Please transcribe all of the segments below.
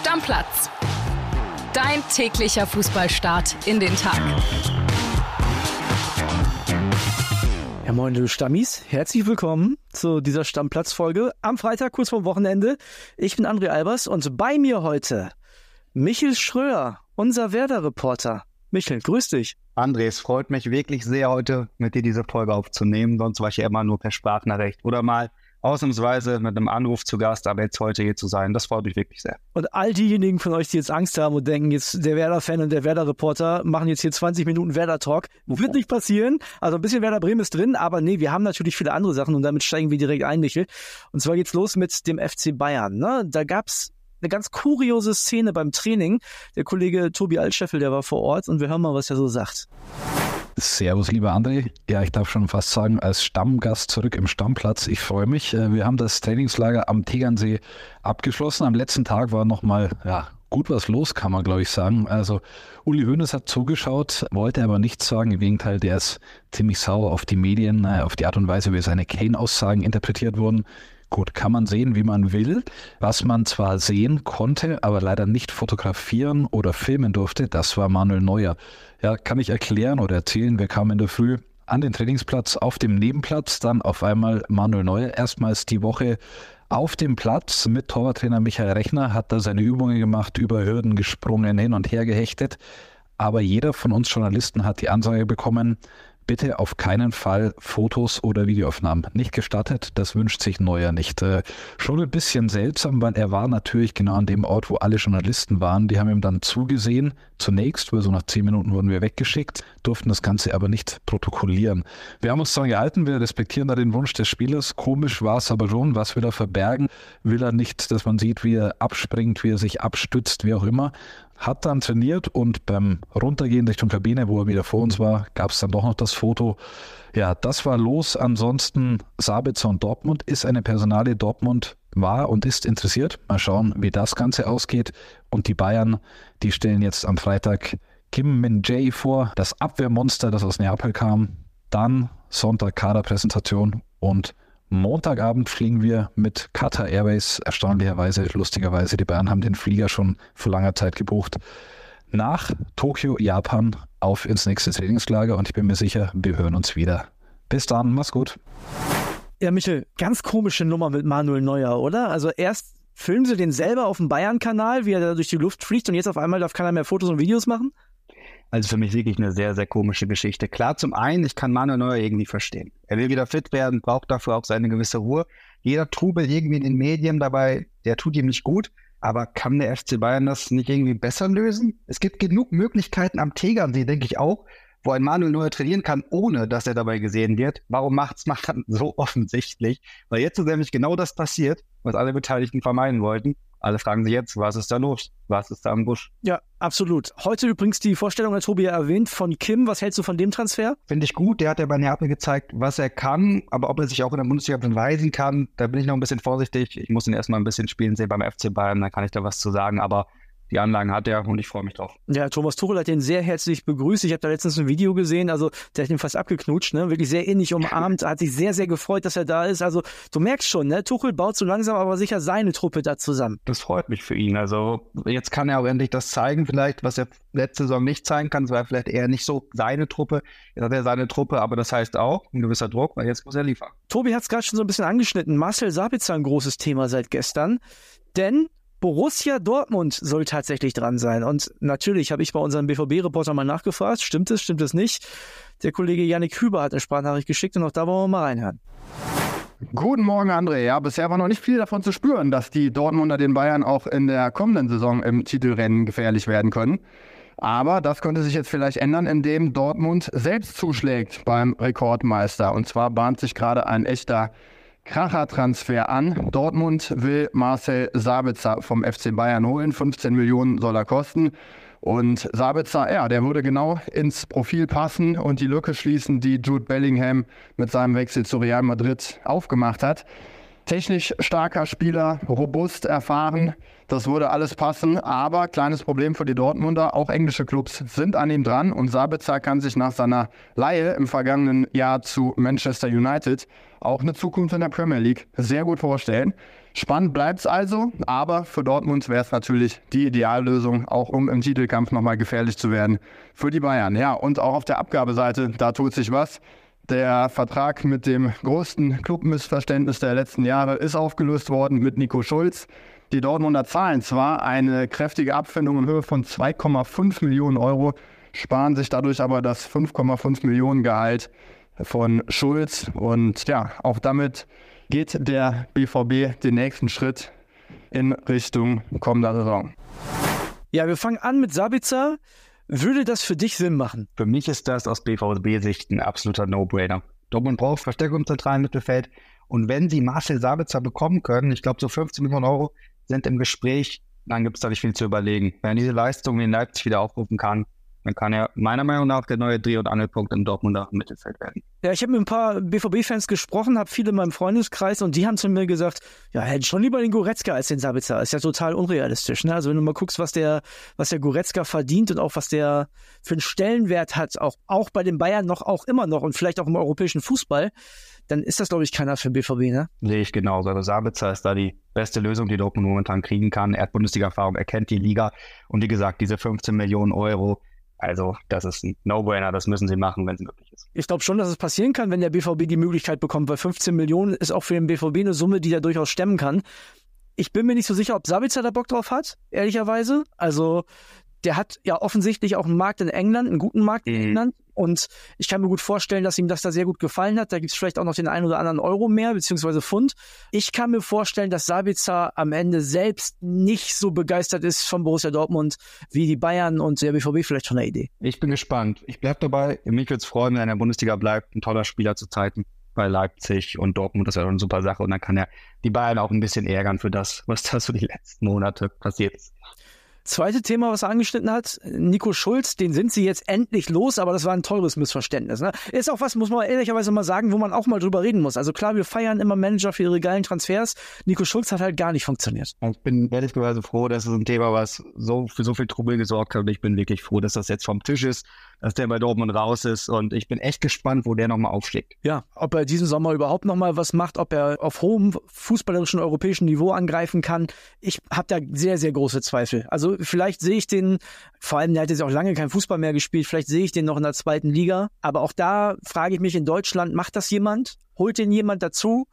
Stammplatz. Dein täglicher Fußballstart in den Tag. Ja, moin, du Stammis. Herzlich willkommen zu dieser Stammplatzfolge am Freitag, kurz vorm Wochenende. Ich bin André Albers und bei mir heute Michel Schröer, unser Werder-Reporter. Michel, grüß dich. André, es freut mich wirklich sehr, heute mit dir diese Folge aufzunehmen. Sonst war ich ja immer nur per Sprachnachricht oder mal ausnahmsweise mit einem Anruf zu Gast, aber jetzt heute hier zu sein, das freut mich wirklich sehr. Und all diejenigen von euch, die jetzt Angst haben und denken, jetzt der Werder-Fan und der Werder-Reporter machen jetzt hier 20 Minuten Werder-Talk, wird nicht passieren. Also ein bisschen Werder Bremen ist drin, aber nee, wir haben natürlich viele andere Sachen und damit steigen wir direkt ein, Michel. Und zwar geht's los mit dem FC Bayern. Ne? Da gab's eine ganz kuriose Szene beim Training. Der Kollege Tobi Altscheffel, der war vor Ort und wir hören mal, was er so sagt. Servus, lieber André. Ja, ich darf schon fast sagen, als Stammgast zurück im Stammplatz. Ich freue mich. Äh, wir haben das Trainingslager am Tegernsee abgeschlossen. Am letzten Tag war nochmal, ja, gut was los, kann man glaube ich sagen. Also Uli Hoeneß hat zugeschaut, wollte aber nichts sagen. Im Gegenteil, der ist ziemlich sauer auf die Medien, äh, auf die Art und Weise, wie seine Kane-Aussagen interpretiert wurden. Gut, kann man sehen, wie man will. Was man zwar sehen konnte, aber leider nicht fotografieren oder filmen durfte, das war Manuel Neuer. Ja, kann ich erklären oder erzählen, wir kamen in der Früh an den Trainingsplatz auf dem Nebenplatz, dann auf einmal Manuel Neuer. Erstmals die Woche auf dem Platz mit Torwarttrainer Michael Rechner, hat da seine Übungen gemacht, über Hürden gesprungen, hin und her gehechtet. Aber jeder von uns Journalisten hat die Ansage bekommen, bitte auf keinen Fall Fotos oder Videoaufnahmen. Nicht gestattet, das wünscht sich Neuer nicht. Äh, schon ein bisschen seltsam, weil er war natürlich genau an dem Ort, wo alle Journalisten waren. Die haben ihm dann zugesehen, zunächst, weil so nach zehn Minuten wurden wir weggeschickt, durften das Ganze aber nicht protokollieren. Wir haben uns daran gehalten, wir respektieren da den Wunsch des Spielers. Komisch war es aber schon, was wir da verbergen, will er nicht, dass man sieht, wie er abspringt, wie er sich abstützt, wie auch immer hat dann trainiert und beim Runtergehen Richtung Kabine, wo er wieder vor uns war, gab es dann doch noch das Foto. Ja, das war los. Ansonsten Sabitzer und Dortmund ist eine Personale. Dortmund war und ist interessiert. Mal schauen, wie das Ganze ausgeht. Und die Bayern, die stellen jetzt am Freitag Kim Min Jae vor, das Abwehrmonster, das aus Neapel kam. Dann Sonntag Kaderpräsentation und Montagabend fliegen wir mit Qatar Airways, erstaunlicherweise, lustigerweise, die Bayern haben den Flieger schon vor langer Zeit gebucht, nach Tokio, Japan, auf ins nächste Trainingslager und ich bin mir sicher, wir hören uns wieder. Bis dann, mach's gut. Ja, Michel, ganz komische Nummer mit Manuel Neuer, oder? Also erst filmen sie den selber auf dem Bayern-Kanal, wie er da durch die Luft fliegt und jetzt auf einmal darf keiner mehr Fotos und Videos machen? Also für mich wirklich eine sehr, sehr komische Geschichte. Klar, zum einen, ich kann Manuel Neuer irgendwie verstehen. Er will wieder fit werden, braucht dafür auch seine gewisse Ruhe. Jeder Trubel irgendwie in den Medien dabei, der tut ihm nicht gut. Aber kann der FC Bayern das nicht irgendwie besser lösen? Es gibt genug Möglichkeiten am Tegernsee, denke ich auch, wo ein Manuel Neuer trainieren kann, ohne dass er dabei gesehen wird. Warum macht's man so offensichtlich? Weil jetzt ist nämlich genau das passiert, was alle Beteiligten vermeiden wollten. Alle fragen sich jetzt, was ist da los? Was ist da am Busch? Ja, absolut. Heute übrigens die Vorstellung, hat Tobi ja erwähnt, von Kim. Was hältst du von dem Transfer? Finde ich gut. Der hat ja bei Neapel gezeigt, was er kann. Aber ob er sich auch in der Bundesliga beweisen kann, da bin ich noch ein bisschen vorsichtig. Ich muss ihn erstmal ein bisschen spielen sehen beim FC Bayern, dann kann ich da was zu sagen. Aber die Anlagen hat er und ich freue mich drauf. Ja, Thomas Tuchel hat den sehr herzlich begrüßt. Ich habe da letztens ein Video gesehen, also der hat ihn fast abgeknutscht, ne? wirklich sehr ähnlich umarmt, hat sich sehr, sehr gefreut, dass er da ist. Also du merkst schon, ne? Tuchel baut so langsam aber sicher seine Truppe da zusammen. Das freut mich für ihn. Also jetzt kann er auch endlich das zeigen, vielleicht, was er letzte Saison nicht zeigen kann. Es war vielleicht eher nicht so seine Truppe. Jetzt hat er seine Truppe, aber das heißt auch ein gewisser Druck, weil jetzt muss er liefern. Tobi hat es gerade schon so ein bisschen angeschnitten. Marcel Sabitzer ein großes Thema seit gestern. Denn Borussia Dortmund soll tatsächlich dran sein. Und natürlich habe ich bei unserem BVB-Reporter mal nachgefragt, stimmt es, stimmt es nicht? Der Kollege Yannick Hüber hat eine Sprachnachricht geschickt und auch da wollen wir mal reinhören. Guten Morgen, André. Ja, bisher war noch nicht viel davon zu spüren, dass die Dortmunder den Bayern auch in der kommenden Saison im Titelrennen gefährlich werden können. Aber das könnte sich jetzt vielleicht ändern, indem Dortmund selbst zuschlägt beim Rekordmeister. Und zwar bahnt sich gerade ein echter Kracher-Transfer an. Dortmund will Marcel Sabitzer vom FC Bayern holen. 15 Millionen soll er kosten. Und Sabitzer, ja, der würde genau ins Profil passen und die Lücke schließen, die Jude Bellingham mit seinem Wechsel zu Real Madrid aufgemacht hat. Technisch starker Spieler, robust, erfahren, das würde alles passen. Aber kleines Problem für die Dortmunder, auch englische Clubs sind an ihm dran und Sabitzer kann sich nach seiner Leihe im vergangenen Jahr zu Manchester United auch eine Zukunft in der Premier League sehr gut vorstellen. Spannend bleibt es also, aber für Dortmund wäre es natürlich die Ideallösung, auch um im Titelkampf nochmal gefährlich zu werden für die Bayern. Ja, und auch auf der Abgabeseite, da tut sich was. Der Vertrag mit dem größten Clubmissverständnis der letzten Jahre ist aufgelöst worden mit Nico Schulz. Die Dortmunder zahlen zwar eine kräftige Abfindung in Höhe von 2,5 Millionen Euro, sparen sich dadurch aber das 5,5 Millionen Gehalt von Schulz. Und ja, auch damit geht der BVB den nächsten Schritt in Richtung kommender Saison. Ja, wir fangen an mit Sabitzer. Würde das für dich Sinn machen? Für mich ist das aus BVB-Sicht ein absoluter No-Brainer. Dortmund braucht Verstärkung im zentralen Mittelfeld. Und wenn sie Marcel Sabitzer bekommen können, ich glaube, so 15 Millionen Euro sind im Gespräch, dann gibt es da nicht viel zu überlegen. Wenn diese Leistung in Leipzig wieder aufrufen kann, dann kann er meiner Meinung nach der neue Dreh- und Angelpunkt im Dortmunder Mittelfeld werden. Ja, ich habe mit ein paar BVB-Fans gesprochen, habe viele in meinem Freundeskreis und die haben zu mir gesagt, ja, hätten schon lieber den Goretzka als den Sabitzer. Ist ja total unrealistisch. Ne? Also wenn du mal guckst, was der, was der Goretzka verdient und auch was der für einen Stellenwert hat, auch, auch bei den Bayern noch, auch immer noch und vielleicht auch im europäischen Fußball, dann ist das, glaube ich, keiner für BVB, ne? Sehe ich genauso. Also Sabitzer ist da die beste Lösung, die Dortmund momentan kriegen kann. Er hat Bundesliga-Erfahrung, er kennt die Liga und wie gesagt, diese 15 Millionen Euro, also das ist ein No-Brainer, das müssen sie machen, wenn es möglich ist. Ich glaube schon, dass es passieren kann, wenn der BVB die Möglichkeit bekommt, weil 15 Millionen ist auch für den BVB eine Summe, die er durchaus stemmen kann. Ich bin mir nicht so sicher, ob Sabitzer da Bock drauf hat, ehrlicherweise. Also der hat ja offensichtlich auch einen Markt in England, einen guten Markt in mhm. England. Und ich kann mir gut vorstellen, dass ihm das da sehr gut gefallen hat. Da gibt es vielleicht auch noch den einen oder anderen Euro mehr, beziehungsweise Pfund. Ich kann mir vorstellen, dass Sabitzer am Ende selbst nicht so begeistert ist von Borussia Dortmund wie die Bayern und der BVB vielleicht von der Idee. Ich bin gespannt. Ich bleibe dabei. Mich würde es freuen, wenn er in der Bundesliga bleibt. Ein toller Spieler zu Zeiten bei Leipzig und Dortmund. Das ist ja eine super Sache. Und dann kann er die Bayern auch ein bisschen ärgern für das, was da so die letzten Monate passiert ist. Zweite Thema, was er angeschnitten hat, Nico Schulz, den sind sie jetzt endlich los, aber das war ein teures Missverständnis. Ne? Ist auch was, muss man ehrlicherweise mal sagen, wo man auch mal drüber reden muss. Also klar, wir feiern immer Manager für ihre geilen Transfers. Nico Schulz hat halt gar nicht funktioniert. Ich bin ehrlicherweise froh, dass es ein Thema, was so für so viel Trubel gesorgt hat. Und ich bin wirklich froh, dass das jetzt vom Tisch ist dass der bei Dortmund raus ist und ich bin echt gespannt, wo der nochmal aufschlägt. Ja, ob er diesen Sommer überhaupt nochmal was macht, ob er auf hohem fußballerischen europäischen Niveau angreifen kann. Ich habe da sehr, sehr große Zweifel. Also vielleicht sehe ich den, vor allem der hat jetzt auch lange kein Fußball mehr gespielt, vielleicht sehe ich den noch in der zweiten Liga. Aber auch da frage ich mich in Deutschland, macht das jemand? Holt den jemand dazu?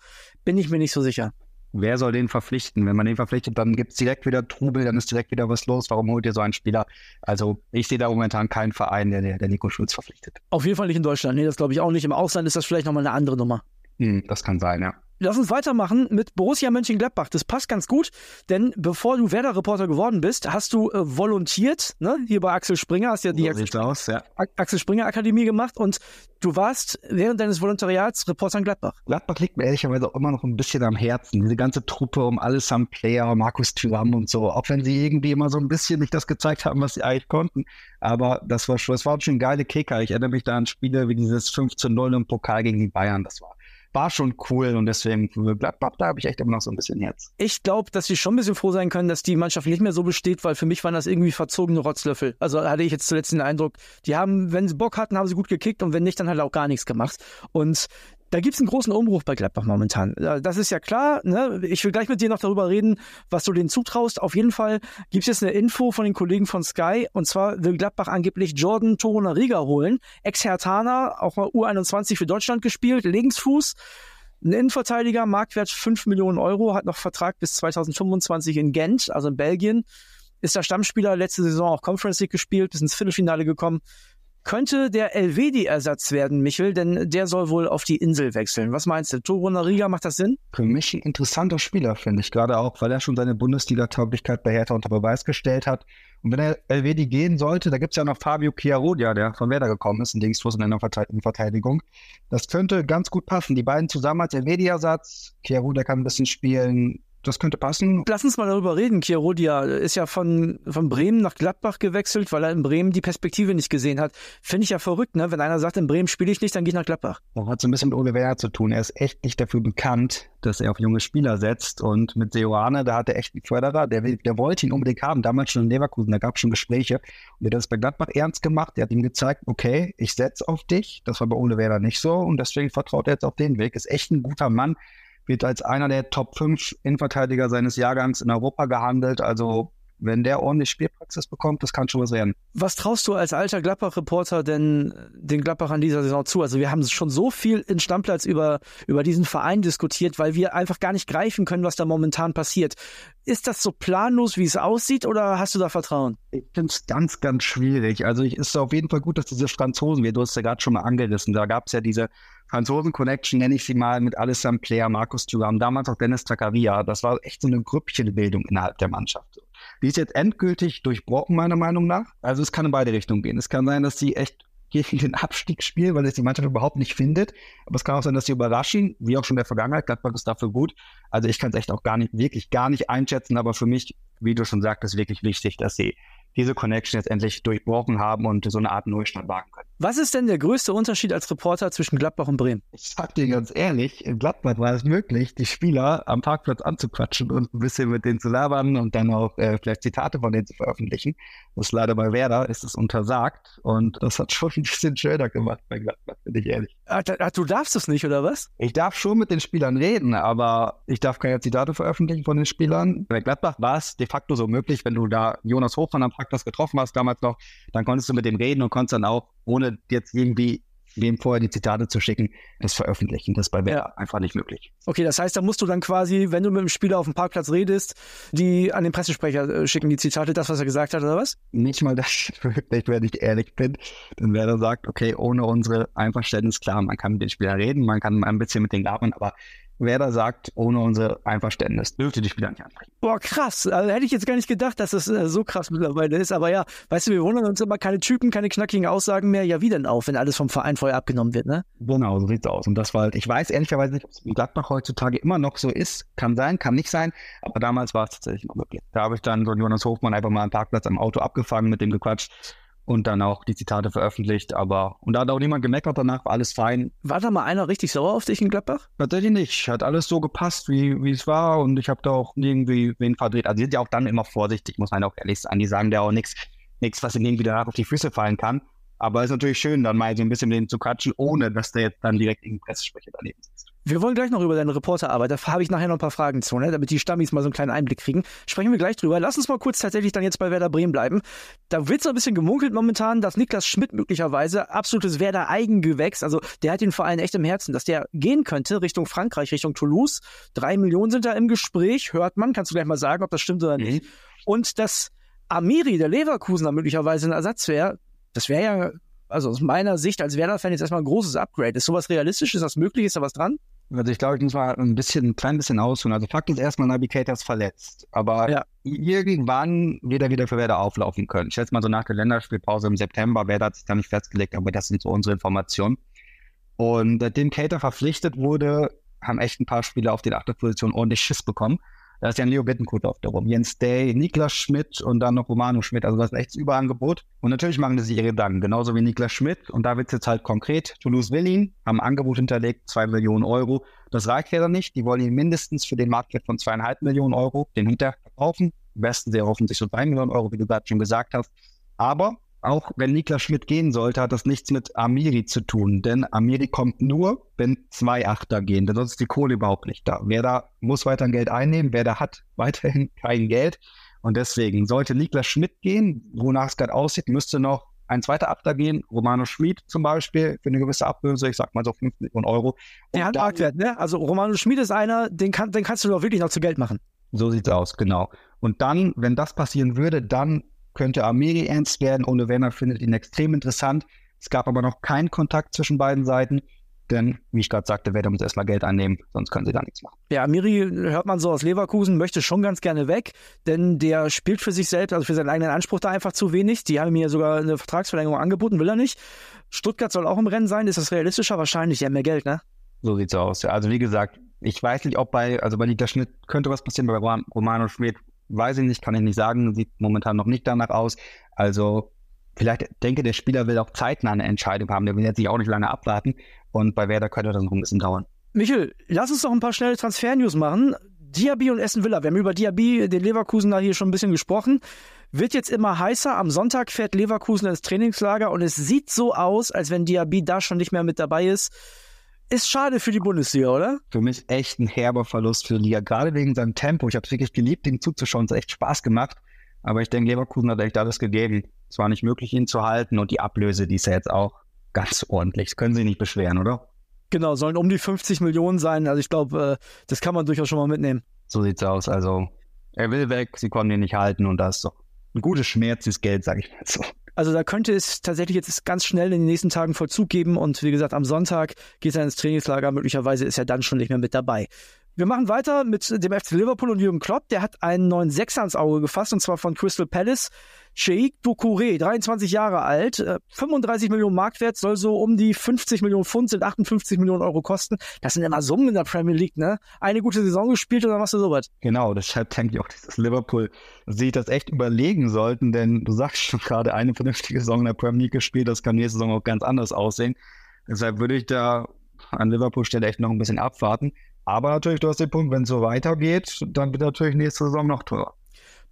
Bin ich mir nicht so sicher. Wer soll den verpflichten? Wenn man den verpflichtet, dann gibt es direkt wieder Trubel, dann ist direkt wieder was los. Warum holt ihr so einen Spieler? Also ich sehe da momentan keinen Verein, der, der Nico Schulz verpflichtet. Auf jeden Fall nicht in Deutschland. Nee, das glaube ich auch nicht. Im Ausland ist das vielleicht nochmal eine andere Nummer. Hm, das kann sein, ja. Lass uns weitermachen mit Borussia Mönchengladbach. Das passt ganz gut, denn bevor du Werder-Reporter geworden bist, hast du äh, volontiert, ne? hier bei Axel Springer, hast ja die so Axel, aus, ja. Axel Springer Akademie gemacht und du warst während deines Volontariats Reporter in Gladbach. Gladbach liegt mir ehrlicherweise auch immer noch ein bisschen am Herzen. Diese ganze Truppe um alles am Player, Markus Thuram und so, auch wenn sie irgendwie immer so ein bisschen nicht das gezeigt haben, was sie eigentlich konnten. Aber das war schon, das war schon geile Kicker. Ich erinnere mich da an Spiele wie dieses 15-0 im Pokal gegen die Bayern. Das war war schon cool und deswegen Gladbach, da habe ich echt immer noch so ein bisschen Herz. Ich glaube, dass sie schon ein bisschen froh sein können, dass die Mannschaft nicht mehr so besteht, weil für mich waren das irgendwie verzogene Rotzlöffel. Also hatte ich jetzt zuletzt den Eindruck, die haben, wenn sie Bock hatten, haben sie gut gekickt und wenn nicht, dann halt auch gar nichts gemacht. Und da gibt es einen großen Umbruch bei Gladbach momentan. Das ist ja klar. Ne? Ich will gleich mit dir noch darüber reden, was du denen zutraust. Auf jeden Fall gibt es jetzt eine Info von den Kollegen von Sky. Und zwar will Gladbach angeblich Jordan Torunariga holen. Ex-Hertaner, auch mal U21 für Deutschland gespielt, Linksfuß. Ein Innenverteidiger, Marktwert 5 Millionen Euro, hat noch Vertrag bis 2025 in Gent, also in Belgien. Ist der Stammspieler, letzte Saison auch Conference League gespielt, bis ins Viertelfinale gekommen könnte der Elvedi-Ersatz werden, Michel, denn der soll wohl auf die Insel wechseln. Was meinst du? Toro Nariga, macht das Sinn? Für mich ein interessanter Spieler, finde ich. Gerade auch, weil er schon seine Bundesliga-Tauglichkeit bei Hertha unter Beweis gestellt hat. Und wenn er Elvedi gehen sollte, da gibt es ja noch Fabio Chiarodia, der von Werder gekommen ist, ein Linksfuß in der Verteidigung. Das könnte ganz gut passen. Die beiden zusammen als Elvedi-Ersatz. Chiarodia kann ein bisschen spielen das könnte passen. Lass uns mal darüber reden. Chirodia ist ja von, von Bremen nach Gladbach gewechselt, weil er in Bremen die Perspektive nicht gesehen hat. Finde ich ja verrückt, ne? Wenn einer sagt, in Bremen spiele ich nicht, dann gehe ich nach Gladbach. Das hat so ein bisschen mit Ole Werner zu tun. Er ist echt nicht dafür bekannt, dass er auf junge Spieler setzt. Und mit Seoane, da hat er echt einen Förderer, der, der wollte ihn unbedingt haben. Damals schon in Leverkusen, da gab es schon Gespräche. Und er hat das bei Gladbach ernst gemacht. Er hat ihm gezeigt, okay, ich setze auf dich. Das war bei Ole Werner nicht so. Und deswegen vertraut er jetzt auf den Weg. Ist echt ein guter Mann wird als einer der Top 5 Innenverteidiger seines Jahrgangs in Europa gehandelt. Also wenn der ordentlich Spielpraxis bekommt, das kann schon was werden. Was traust du als alter Gladbach-Reporter denn den Gladbach an dieser Saison zu? Also wir haben schon so viel in Stammplatz über, über diesen Verein diskutiert, weil wir einfach gar nicht greifen können, was da momentan passiert. Ist das so planlos, wie es aussieht, oder hast du da Vertrauen? Ich finde es ganz, ganz schwierig. Also es ist auf jeden Fall gut, dass diese Franzosen, wie du hast ja gerade schon mal angerissen, da gab es ja diese Franzosen-Connection, nenne ich sie mal, mit Alessandro Player, Markus Thuram, damals auch Dennis Zakaria. Das war echt so eine Grüppchenbildung innerhalb der Mannschaft. Die ist jetzt endgültig durchbrochen, meiner Meinung nach. Also es kann in beide Richtungen gehen. Es kann sein, dass sie echt gegen den Abstieg spielen, weil es die Mannschaft überhaupt nicht findet. Aber es kann auch sein, dass sie überraschen, wie auch schon in der Vergangenheit. Gladbach ist dafür gut. Also ich kann es echt auch gar nicht, wirklich gar nicht einschätzen. Aber für mich, wie du schon sagtest, wirklich wichtig, dass sie diese Connection jetzt endlich durchbrochen haben und so eine Art Neustart wagen können. Was ist denn der größte Unterschied als Reporter zwischen Gladbach und Bremen? Ich sag dir ganz ehrlich, in Gladbach war es möglich, die Spieler am Parkplatz anzuquatschen und ein bisschen mit denen zu labern und dann auch äh, vielleicht Zitate von denen zu veröffentlichen. Das leider bei Werder ist es untersagt und das hat schon ein bisschen schöner gemacht bei Gladbach, finde ich ehrlich. Ach, du darfst es nicht, oder was? Ich darf schon mit den Spielern reden, aber ich darf keine Zitate veröffentlichen von den Spielern. Bei Gladbach war es de facto so möglich, wenn du da Jonas Hofmann am Parkplatz getroffen hast, damals noch, dann konntest du mit dem reden und konntest dann auch, ohne jetzt irgendwie wem vorher die Zitate zu schicken, das veröffentlichen. Das bei Werder ja. einfach nicht möglich. Okay, das heißt, da musst du dann quasi, wenn du mit dem Spieler auf dem Parkplatz redest, die an den Pressesprecher äh, schicken, die Zitate, das, was er gesagt hat, oder was? Nicht mal das, wirklich, wenn ich ehrlich bin. Dann Werder sagt, okay, ohne unsere Einverständnis, klar, man kann mit den Spielern reden, man kann ein bisschen mit denen labern, aber wer da sagt, ohne unser Einverständnis dürfte die Spieler nicht ansprechen. Boah, krass. Also hätte ich jetzt gar nicht gedacht, dass das äh, so krass mittlerweile ist. Aber ja, weißt du, wir wundern uns immer keine Typen, keine knackigen Aussagen mehr. Ja, wie denn auch, wenn alles vom Verein vorher abgenommen wird, ne? Genau, so sieht's aus. Und das war halt, ich weiß ehrlicherweise nicht, ob es in Gladbach heutzutage immer noch so ist. Kann sein, kann nicht sein. Aber damals war es tatsächlich noch möglich. Da habe ich dann so Jonas Hofmann einfach mal am Parkplatz am Auto abgefangen, mit dem gequatscht und dann auch die Zitate veröffentlicht. Aber und da hat auch niemand gemeckert, danach war alles fein. War da mal einer richtig sauer auf dich in Gladbach? Tatsächlich nicht. Hat alles so gepasst, wie, wie es war und ich habe da auch irgendwie wen verdreht. Also die sind ja auch dann immer vorsichtig, muss man auch ehrlich sagen. Die sagen ja auch nichts, nichts, was ihnen irgendwie danach auf die Füße fallen kann. Aber es ist natürlich schön, dann mal so ein bisschen mit denen zu quatschen, ohne dass der jetzt dann direkt irgendein Pressesprecher daneben sitzt. Wir wollen gleich noch über deine Reporterarbeit, da habe ich nachher noch ein paar Fragen zu, ne, damit die Stammis mal so einen kleinen Einblick kriegen. Sprechen wir gleich drüber. Lass uns mal kurz tatsächlich dann jetzt bei Werder Bremen bleiben. Da wird so ein bisschen gemunkelt momentan, dass Niklas Schmidt möglicherweise absolutes Werder Eigengewächs, also der hat den Verein echt im Herzen, dass der gehen könnte Richtung Frankreich, Richtung Toulouse. Drei Millionen sind da im Gespräch, hört man. Kannst du gleich mal sagen, ob das stimmt oder nicht. Mhm. Und dass Amiri, der Leverkusener, möglicherweise ein Ersatz wäre, das wäre ja also aus meiner Sicht als Werder-Fan jetzt erstmal ein großes Upgrade. Ist sowas realistisch? Ist das möglich? Ist da was dran? Also ich glaube, ich muss mal ein bisschen, ein klein bisschen ausholen. Also Fakt ist erstmal, Navigator ist verletzt. Aber ja. irgendwann wird er wieder für Werder auflaufen können. Ich schätze mal so nach der Länderspielpause im September, Werder hat sich da nicht festgelegt, aber das sind so unsere Informationen. Und seitdem Cater verpflichtet wurde, haben echt ein paar Spieler auf den Achterpositionen ordentlich Schiss bekommen. Da ist ja ein Leo Bittencourt auf der rum. Jens Day, Niklas Schmidt und dann noch Romano Schmidt. Also das ist ein Überangebot. Und natürlich machen sich ihre Gedanken. Genauso wie Niklas Schmidt. Und da wird es jetzt halt konkret. Toulouse will haben ein Angebot hinterlegt, zwei Millionen Euro. Das reicht dann nicht. Die wollen ihn mindestens für den Marktwert von zweieinhalb Millionen Euro den Hinter verkaufen. Am besten sie erhoffen sich so drei Millionen Euro, wie du gerade schon gesagt hast. Aber auch wenn Niklas Schmidt gehen sollte, hat das nichts mit Amiri zu tun. Denn Amiri kommt nur, wenn zwei Achter gehen. Denn sonst ist die Kohle überhaupt nicht da. Wer da muss weiter Geld einnehmen, wer da hat weiterhin kein Geld. Und deswegen sollte Niklas Schmidt gehen, wonach es gerade aussieht, müsste noch ein zweiter Achter gehen, Romano Schmid zum Beispiel, für eine gewisse Ablöse, ich sag mal so 5 Millionen Euro. Der hat Marktwert, ne? Also Romano Schmid ist einer, den, kann, den kannst du doch wirklich noch zu Geld machen. So sieht's aus, genau. Und dann, wenn das passieren würde, dann könnte Amiri ernst werden. Ole Werner findet ihn extrem interessant. Es gab aber noch keinen Kontakt zwischen beiden Seiten. Denn, wie ich gerade sagte, Werder muss erstmal Geld einnehmen, sonst können sie gar nichts machen. Ja, Amiri hört man so aus Leverkusen, möchte schon ganz gerne weg, denn der spielt für sich selbst, also für seinen eigenen Anspruch da einfach zu wenig. Die haben mir sogar eine Vertragsverlängerung angeboten, will er nicht. Stuttgart soll auch im Rennen sein, ist das realistischer? Wahrscheinlich, ja, mehr Geld, ne? So sieht's aus. Ja, also wie gesagt, ich weiß nicht, ob bei, also bei Niklas Schmidt könnte was passieren, bei Romano Schmidt weiß ich nicht, kann ich nicht sagen, sieht momentan noch nicht danach aus. Also vielleicht denke der Spieler will auch zeitnah eine Entscheidung haben, der will jetzt sich auch nicht lange abwarten und bei Werder könnte das noch ein bisschen dauern. Michel, lass uns doch ein paar schnelle Transfer-News machen. Diaby und Essen Villa, wir haben über Diaby, den Leverkusen da hier schon ein bisschen gesprochen. Wird jetzt immer heißer. Am Sonntag fährt Leverkusen ins Trainingslager und es sieht so aus, als wenn Diaby da schon nicht mehr mit dabei ist. Ist schade für die Bundesliga, oder? Für mich echt ein herber Verlust für die Liga, gerade wegen seinem Tempo. Ich habe es wirklich geliebt, ihm zuzuschauen. Es hat echt Spaß gemacht. Aber ich denke, Leverkusen hat echt alles gegeben. Es war nicht möglich, ihn zu halten. Und die Ablöse, die ist ja jetzt auch ganz ordentlich. Das können Sie nicht beschweren, oder? Genau, sollen um die 50 Millionen sein. Also ich glaube, äh, das kann man durchaus schon mal mitnehmen. So sieht's aus. Also er will weg, sie konnten ihn nicht halten und das ist doch ein gutes Schmerzensgeld, sage ich mal so. Also da könnte es tatsächlich jetzt ganz schnell in den nächsten Tagen Vollzug geben und wie gesagt, am Sonntag geht er ins Trainingslager. Möglicherweise ist er dann schon nicht mehr mit dabei. Wir machen weiter mit dem FC Liverpool und Jürgen Klopp. Der hat einen neuen Sechser ins Auge gefasst und zwar von Crystal Palace. Sheikh Doucouré, 23 Jahre alt, 35 äh, Millionen Marktwert, soll so um die 50 Millionen Pfund, sind 58 Millionen Euro kosten. Das sind immer Summen in der Premier League, ne? Eine gute Saison gespielt oder machst du sowas? Genau, deshalb denke ich auch, dass Liverpool sich das echt überlegen sollten, denn du sagst schon gerade, eine vernünftige Saison in der Premier League gespielt, das kann nächste Saison auch ganz anders aussehen. Deshalb würde ich da an Liverpool Stelle echt noch ein bisschen abwarten. Aber natürlich, du hast den Punkt, wenn es so weitergeht, dann wird natürlich nächste Saison noch teurer.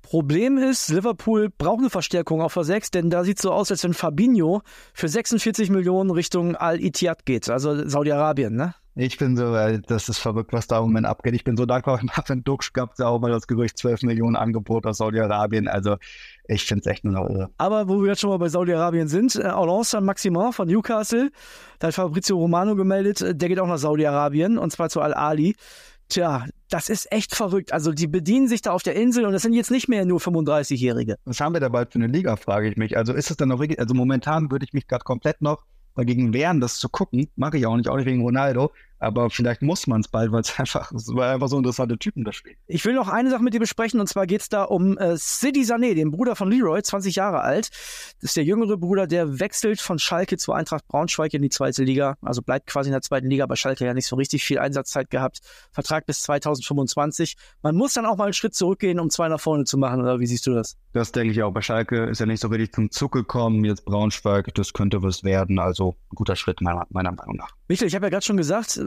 Problem ist, Liverpool braucht eine Verstärkung auf der 6, denn da sieht es so aus, als wenn Fabinho für 46 Millionen Richtung Al-Ittihad geht, also Saudi-Arabien, ne? Ich bin so, das ist verrückt, was da im Moment abgeht. Ich bin so dankbar, Marvin Dux gab es ja auch mal das Gerücht 12 Millionen Angebot aus Saudi-Arabien. Also ich finde es echt nur irre. Aber wo wir jetzt schon mal bei Saudi-Arabien sind, äh, Alain Saint-Maximin von Newcastle, da hat Fabrizio Romano gemeldet, äh, der geht auch nach Saudi-Arabien und zwar zu Al-Ali. Tja, das ist echt verrückt. Also die bedienen sich da auf der Insel und das sind jetzt nicht mehr nur 35-Jährige. Was haben wir da bald für eine Liga, frage ich mich. Also ist es dann noch wirklich, also momentan würde ich mich gerade komplett noch dagegen wehren, das zu gucken. Mache ich auch nicht, auch nicht wegen Ronaldo. Aber vielleicht muss man es bald, weil es einfach, weil einfach so interessante Typen da spielen. Ich will noch eine Sache mit dir besprechen und zwar geht es da um äh, Sidi Sané, den Bruder von Leroy, 20 Jahre alt. Das ist der jüngere Bruder, der wechselt von Schalke zu Eintracht Braunschweig in die zweite Liga. Also bleibt quasi in der zweiten Liga, bei Schalke ja nicht so richtig viel Einsatzzeit gehabt. Vertrag bis 2025. Man muss dann auch mal einen Schritt zurückgehen, um zwei nach vorne zu machen, oder wie siehst du das? Das denke ich auch. Bei Schalke ist ja nicht so richtig zum Zug gekommen. Jetzt Braunschweig, das könnte was werden. Also ein guter Schritt meiner, meiner Meinung nach. Michael, ich habe ja gerade schon gesagt,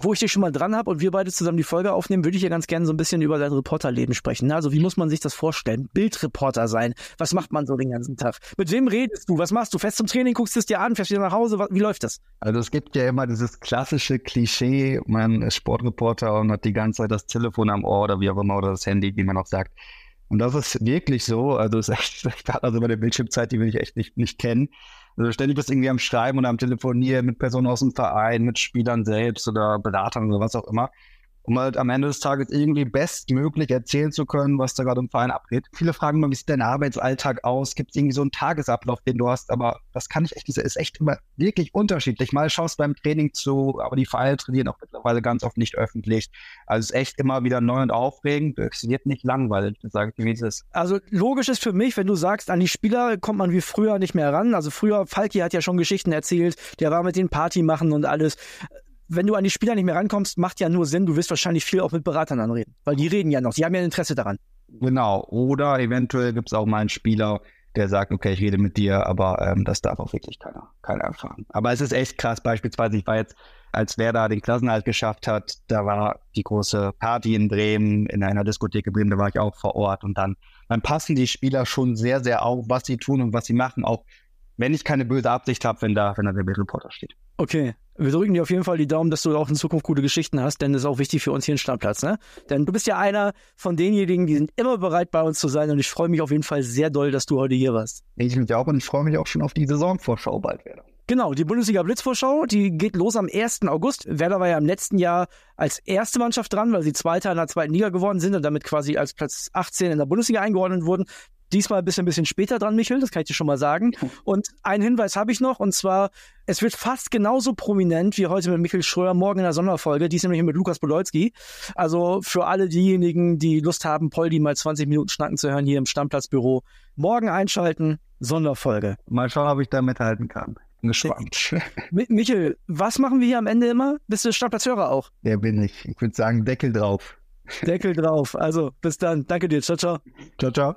wo ich dich schon mal dran habe und wir beide zusammen die Folge aufnehmen, würde ich ja ganz gerne so ein bisschen über dein Reporterleben sprechen. Also wie muss man sich das vorstellen? Bildreporter sein. Was macht man so den ganzen Tag? Mit wem redest du? Was machst du? Fest zum Training, guckst du es dir an, fährst wieder nach Hause? Wie läuft das? Also es gibt ja immer dieses klassische Klischee, man ist Sportreporter und hat die ganze Zeit das Telefon am Ohr oder wie auch immer oder das Handy, wie man auch sagt. Und das ist wirklich so. Also es ist echt, also bei der Bildschirmzeit, die will ich echt nicht, nicht kennen. Also ständig bist du irgendwie am Schreiben und am Telefonieren mit Personen aus dem Verein, mit Spielern selbst oder Beratern oder was auch immer um halt am Ende des Tages irgendwie bestmöglich erzählen zu können, was da gerade im Verein abgeht. Viele fragen immer, wie sieht dein Arbeitsalltag aus? Gibt es irgendwie so einen Tagesablauf, den du hast? Aber das kann ich echt nicht, ist echt immer wirklich unterschiedlich. Mal schaust beim Training zu, aber die Vereine trainieren auch mittlerweile ganz oft nicht öffentlich. Also es ist echt immer wieder neu und aufregend. Es wird nicht langweilig, sage ich wie es ist. Also logisch ist für mich, wenn du sagst, an die Spieler kommt man wie früher nicht mehr ran. Also früher, Falki hat ja schon Geschichten erzählt, der war mit den Party machen und alles wenn du an die Spieler nicht mehr rankommst, macht ja nur Sinn, du wirst wahrscheinlich viel auch mit Beratern anreden, weil die reden ja noch, die haben ja ein Interesse daran. Genau, oder eventuell gibt es auch mal einen Spieler, der sagt, okay, ich rede mit dir, aber ähm, das darf auch wirklich keiner, keiner erfahren. Aber es ist echt krass, beispielsweise, ich war jetzt, als Werder den Klassenhalt geschafft hat, da war die große Party in Bremen, in einer Diskothek in Bremen, da war ich auch vor Ort und dann, dann passen die Spieler schon sehr, sehr auf, was sie tun und was sie machen, auch wenn ich keine böse Absicht habe, wenn da, wenn da der Reporter steht. Okay, wir drücken dir auf jeden Fall die Daumen, dass du auch in Zukunft gute Geschichten hast, denn das ist auch wichtig für uns hier im Startplatz, ne? Denn du bist ja einer von denjenigen, die sind immer bereit, bei uns zu sein und ich freue mich auf jeden Fall sehr doll, dass du heute hier warst. Ich mich auch und ich freue mich auch schon auf die Saisonvorschau bald wieder. Genau, die Bundesliga Blitzvorschau, die geht los am 1. August. Werder war ja im letzten Jahr als erste Mannschaft dran, weil sie Zweiter in der zweiten Liga geworden sind und damit quasi als Platz 18 in der Bundesliga eingeordnet wurden. Diesmal bist du ein bisschen später dran, Michel, das kann ich dir schon mal sagen. Und einen Hinweis habe ich noch, und zwar, es wird fast genauso prominent wie heute mit Michel Schröer morgen in der Sonderfolge. Die ist nämlich mit Lukas Podolski. Also für alle diejenigen, die Lust haben, Poldi mal 20 Minuten schnacken zu hören hier im Stammplatzbüro, morgen einschalten, Sonderfolge. Mal schauen, ob ich da mithalten kann. Bin gespannt. Michel, was machen wir hier am Ende immer? Bist du Stammplatzhörer auch? Der bin ich. Ich würde sagen, Deckel drauf. Deckel drauf. Also, bis dann. Danke dir. Ciao, ciao. Ciao, ciao.